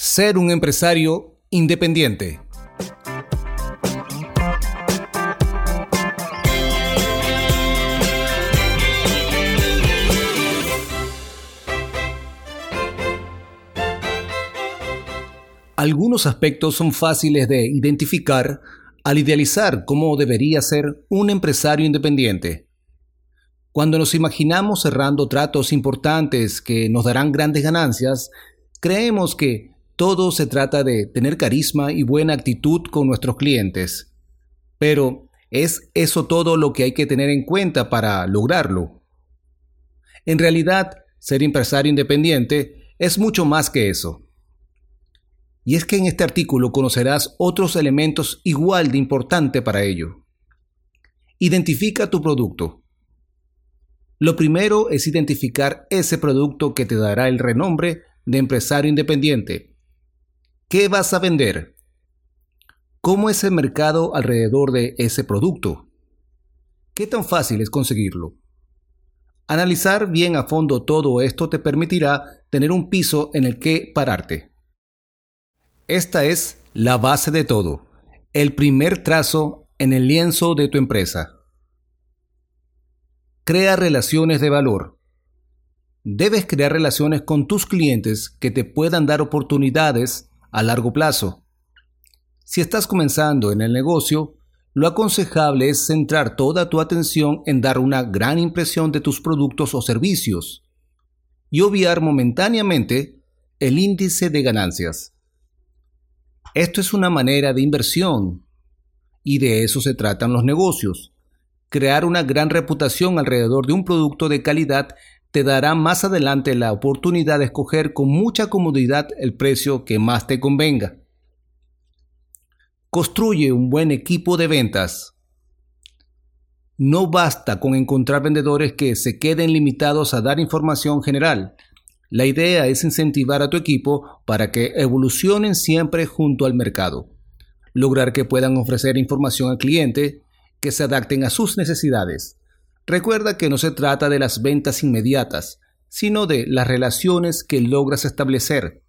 Ser un empresario independiente. Algunos aspectos son fáciles de identificar al idealizar cómo debería ser un empresario independiente. Cuando nos imaginamos cerrando tratos importantes que nos darán grandes ganancias, creemos que todo se trata de tener carisma y buena actitud con nuestros clientes. Pero, ¿es eso todo lo que hay que tener en cuenta para lograrlo? En realidad, ser empresario independiente es mucho más que eso. Y es que en este artículo conocerás otros elementos igual de importante para ello. Identifica tu producto. Lo primero es identificar ese producto que te dará el renombre de empresario independiente ¿Qué vas a vender? ¿Cómo es el mercado alrededor de ese producto? ¿Qué tan fácil es conseguirlo? Analizar bien a fondo todo esto te permitirá tener un piso en el que pararte. Esta es la base de todo, el primer trazo en el lienzo de tu empresa. Crea relaciones de valor. Debes crear relaciones con tus clientes que te puedan dar oportunidades a largo plazo. Si estás comenzando en el negocio, lo aconsejable es centrar toda tu atención en dar una gran impresión de tus productos o servicios y obviar momentáneamente el índice de ganancias. Esto es una manera de inversión y de eso se tratan los negocios. Crear una gran reputación alrededor de un producto de calidad te dará más adelante la oportunidad de escoger con mucha comodidad el precio que más te convenga. Construye un buen equipo de ventas. No basta con encontrar vendedores que se queden limitados a dar información general. La idea es incentivar a tu equipo para que evolucionen siempre junto al mercado. Lograr que puedan ofrecer información al cliente que se adapten a sus necesidades Recuerda que no se trata de las ventas inmediatas, sino de las relaciones que logras establecer.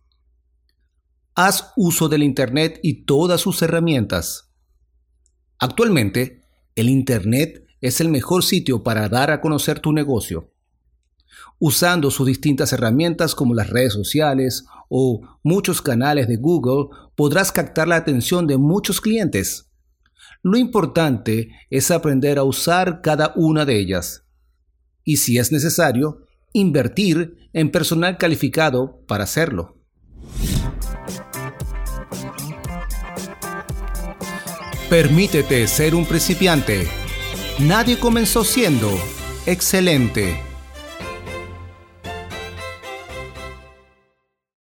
Haz uso del Internet y todas sus herramientas. Actualmente, el Internet es el mejor sitio para dar a conocer tu negocio. Usando sus distintas herramientas como las redes sociales o muchos canales de Google, podrás captar la atención de muchos clientes. Lo importante es aprender a usar cada una de ellas y si es necesario, invertir en personal calificado para hacerlo. Permítete ser un principiante. Nadie comenzó siendo excelente.